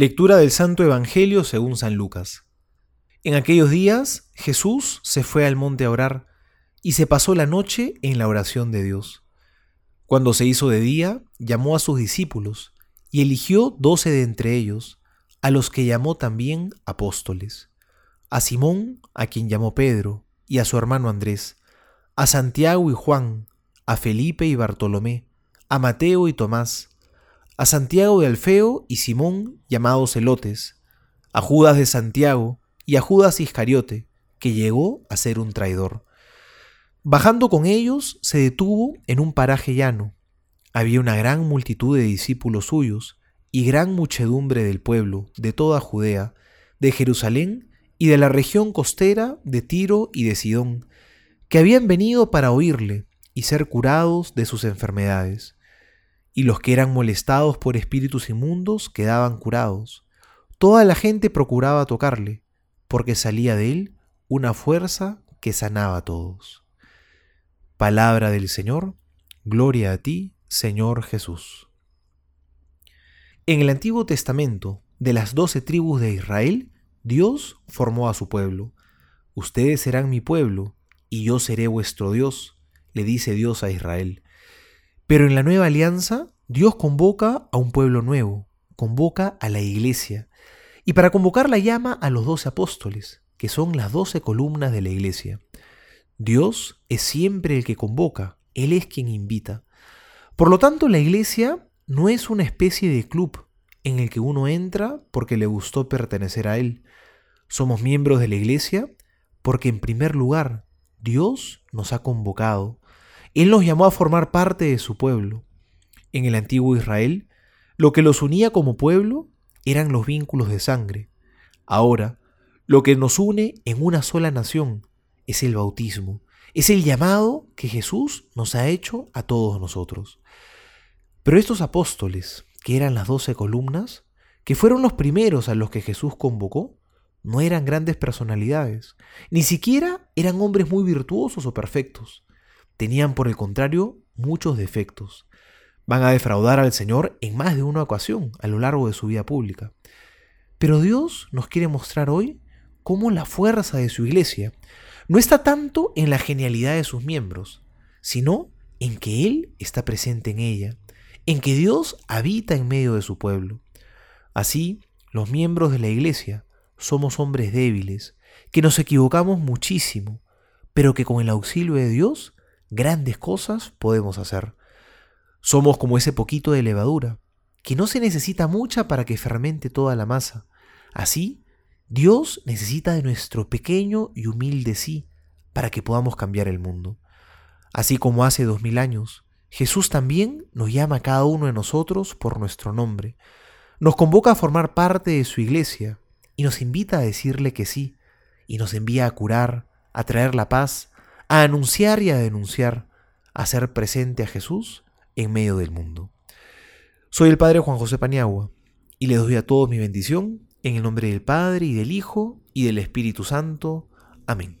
Lectura del Santo Evangelio según San Lucas. En aquellos días Jesús se fue al monte a orar y se pasó la noche en la oración de Dios. Cuando se hizo de día, llamó a sus discípulos y eligió doce de entre ellos, a los que llamó también apóstoles, a Simón, a quien llamó Pedro, y a su hermano Andrés, a Santiago y Juan, a Felipe y Bartolomé, a Mateo y Tomás, a Santiago de Alfeo y Simón, llamados Celotes, a Judas de Santiago y a Judas Iscariote, que llegó a ser un traidor. Bajando con ellos, se detuvo en un paraje llano. Había una gran multitud de discípulos suyos y gran muchedumbre del pueblo, de toda Judea, de Jerusalén y de la región costera de Tiro y de Sidón, que habían venido para oírle y ser curados de sus enfermedades y los que eran molestados por espíritus inmundos quedaban curados. Toda la gente procuraba tocarle, porque salía de él una fuerza que sanaba a todos. Palabra del Señor, gloria a ti, Señor Jesús. En el Antiguo Testamento, de las doce tribus de Israel, Dios formó a su pueblo. Ustedes serán mi pueblo, y yo seré vuestro Dios, le dice Dios a Israel. Pero en la nueva alianza, Dios convoca a un pueblo nuevo, convoca a la iglesia. Y para convocarla llama a los doce apóstoles, que son las doce columnas de la iglesia. Dios es siempre el que convoca, Él es quien invita. Por lo tanto, la iglesia no es una especie de club en el que uno entra porque le gustó pertenecer a Él. Somos miembros de la iglesia porque en primer lugar Dios nos ha convocado, él nos llamó a formar parte de su pueblo. En el antiguo Israel, lo que los unía como pueblo eran los vínculos de sangre. Ahora, lo que nos une en una sola nación es el bautismo, es el llamado que Jesús nos ha hecho a todos nosotros. Pero estos apóstoles, que eran las doce columnas, que fueron los primeros a los que Jesús convocó, no eran grandes personalidades, ni siquiera eran hombres muy virtuosos o perfectos tenían por el contrario muchos defectos. Van a defraudar al Señor en más de una ocasión a lo largo de su vida pública. Pero Dios nos quiere mostrar hoy cómo la fuerza de su iglesia no está tanto en la genialidad de sus miembros, sino en que Él está presente en ella, en que Dios habita en medio de su pueblo. Así, los miembros de la iglesia somos hombres débiles, que nos equivocamos muchísimo, pero que con el auxilio de Dios grandes cosas podemos hacer. Somos como ese poquito de levadura, que no se necesita mucha para que fermente toda la masa. Así, Dios necesita de nuestro pequeño y humilde sí para que podamos cambiar el mundo. Así como hace dos mil años, Jesús también nos llama a cada uno de nosotros por nuestro nombre. Nos convoca a formar parte de su iglesia y nos invita a decirle que sí, y nos envía a curar, a traer la paz, a anunciar y a denunciar, a ser presente a Jesús en medio del mundo. Soy el Padre Juan José Paniagua y les doy a todos mi bendición en el nombre del Padre y del Hijo y del Espíritu Santo. Amén.